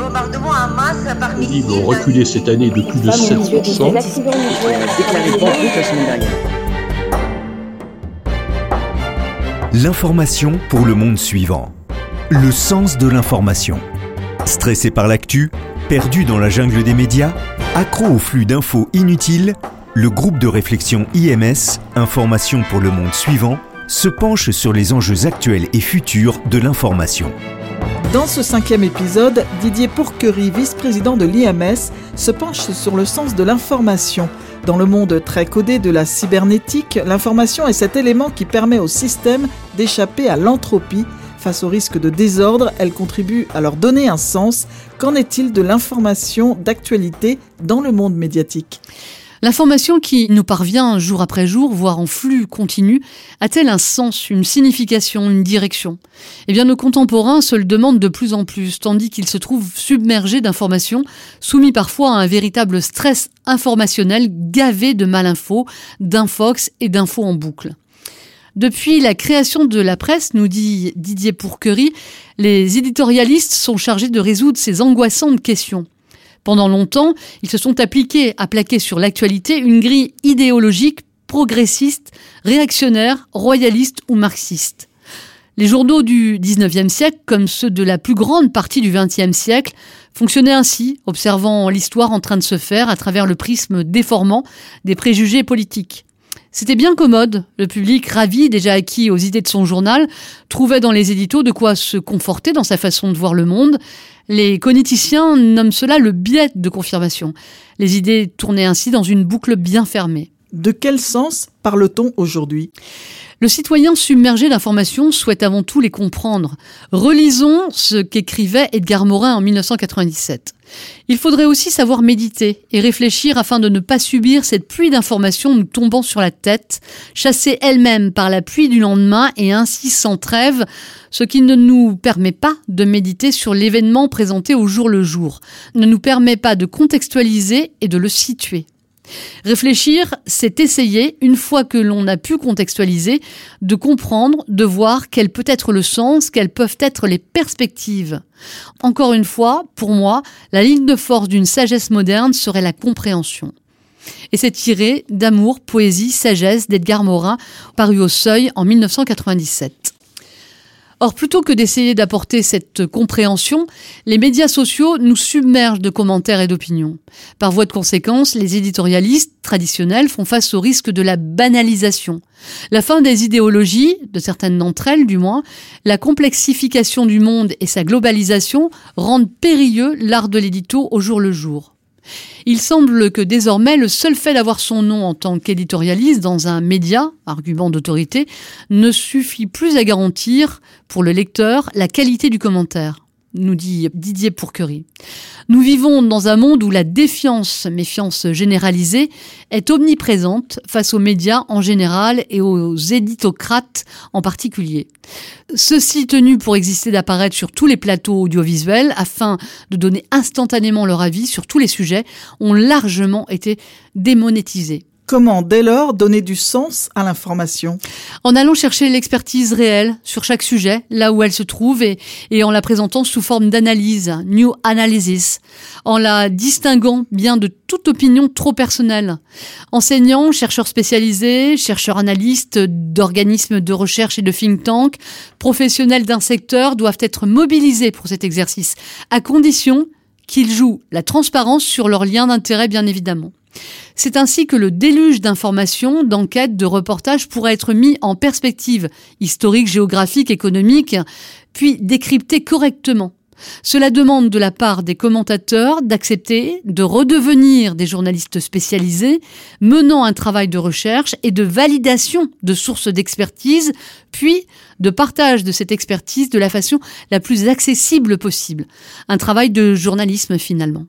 bombardements en masse par Les livres ont reculé cette année de plus de 7%. L'information pour le monde suivant. Le sens de l'information. Stressé par l'actu, perdu dans la jungle des médias, accro au flux d'infos inutiles, le groupe de réflexion IMS, Information pour le monde suivant, se penche sur les enjeux actuels et futurs de l'information. Dans ce cinquième épisode, Didier Pourquerie, vice-président de l'IMS, se penche sur le sens de l'information. Dans le monde très codé de la cybernétique, l'information est cet élément qui permet au système d'échapper à l'entropie. Face au risque de désordre, elle contribue à leur donner un sens. Qu'en est-il de l'information d'actualité dans le monde médiatique? L'information qui nous parvient jour après jour, voire en flux continu, a-t-elle un sens, une signification, une direction? Eh bien, nos contemporains se le demandent de plus en plus, tandis qu'ils se trouvent submergés d'informations, soumis parfois à un véritable stress informationnel gavé de malinfos, d'infox et d'infos en boucle. Depuis la création de la presse, nous dit Didier Pourquerie, les éditorialistes sont chargés de résoudre ces angoissantes questions. Pendant longtemps, ils se sont appliqués à plaquer sur l'actualité une grille idéologique progressiste, réactionnaire, royaliste ou marxiste. Les journaux du XIXe siècle, comme ceux de la plus grande partie du XXe siècle, fonctionnaient ainsi, observant l'histoire en train de se faire à travers le prisme déformant des préjugés politiques. C'était bien commode. Le public, ravi, déjà acquis aux idées de son journal, trouvait dans les éditos de quoi se conforter dans sa façon de voir le monde. Les cogniticiens nomment cela le biais de confirmation. Les idées tournaient ainsi dans une boucle bien fermée. De quel sens parle-t-on aujourd'hui? Le citoyen submergé d'informations souhaite avant tout les comprendre. Relisons ce qu'écrivait Edgar Morin en 1997. Il faudrait aussi savoir méditer et réfléchir afin de ne pas subir cette pluie d'informations nous tombant sur la tête, chassée elle-même par la pluie du lendemain et ainsi sans trêve, ce qui ne nous permet pas de méditer sur l'événement présenté au jour le jour, ne nous permet pas de contextualiser et de le situer. Réfléchir, c'est essayer, une fois que l'on a pu contextualiser, de comprendre, de voir quel peut être le sens, quelles peuvent être les perspectives. Encore une fois, pour moi, la ligne de force d'une sagesse moderne serait la compréhension. Et c'est tiré d'Amour, Poésie, Sagesse d'Edgar Morin, paru au Seuil en 1997. Or, plutôt que d'essayer d'apporter cette compréhension, les médias sociaux nous submergent de commentaires et d'opinions. Par voie de conséquence, les éditorialistes traditionnels font face au risque de la banalisation. La fin des idéologies, de certaines d'entre elles du moins, la complexification du monde et sa globalisation rendent périlleux l'art de l'édito au jour le jour. Il semble que désormais le seul fait d'avoir son nom en tant qu'éditorialiste dans un média, argument d'autorité, ne suffit plus à garantir pour le lecteur la qualité du commentaire nous dit Didier Pourquerie. Nous vivons dans un monde où la défiance, méfiance généralisée, est omniprésente face aux médias en général et aux éditocrates en particulier. Ceux-ci tenus pour exister d'apparaître sur tous les plateaux audiovisuels afin de donner instantanément leur avis sur tous les sujets ont largement été démonétisés. Comment dès lors donner du sens à l'information? En allant chercher l'expertise réelle sur chaque sujet, là où elle se trouve, et, en la présentant sous forme d'analyse, new analysis, en la distinguant bien de toute opinion trop personnelle. Enseignants, chercheurs spécialisés, chercheurs analystes d'organismes de recherche et de think tank, professionnels d'un secteur doivent être mobilisés pour cet exercice, à condition qu'ils jouent la transparence sur leurs liens d'intérêt, bien évidemment. C'est ainsi que le déluge d'informations, d'enquêtes, de reportages pourrait être mis en perspective historique, géographique, économique, puis décrypté correctement. Cela demande de la part des commentateurs d'accepter de redevenir des journalistes spécialisés, menant un travail de recherche et de validation de sources d'expertise, puis de partage de cette expertise de la façon la plus accessible possible. Un travail de journalisme finalement.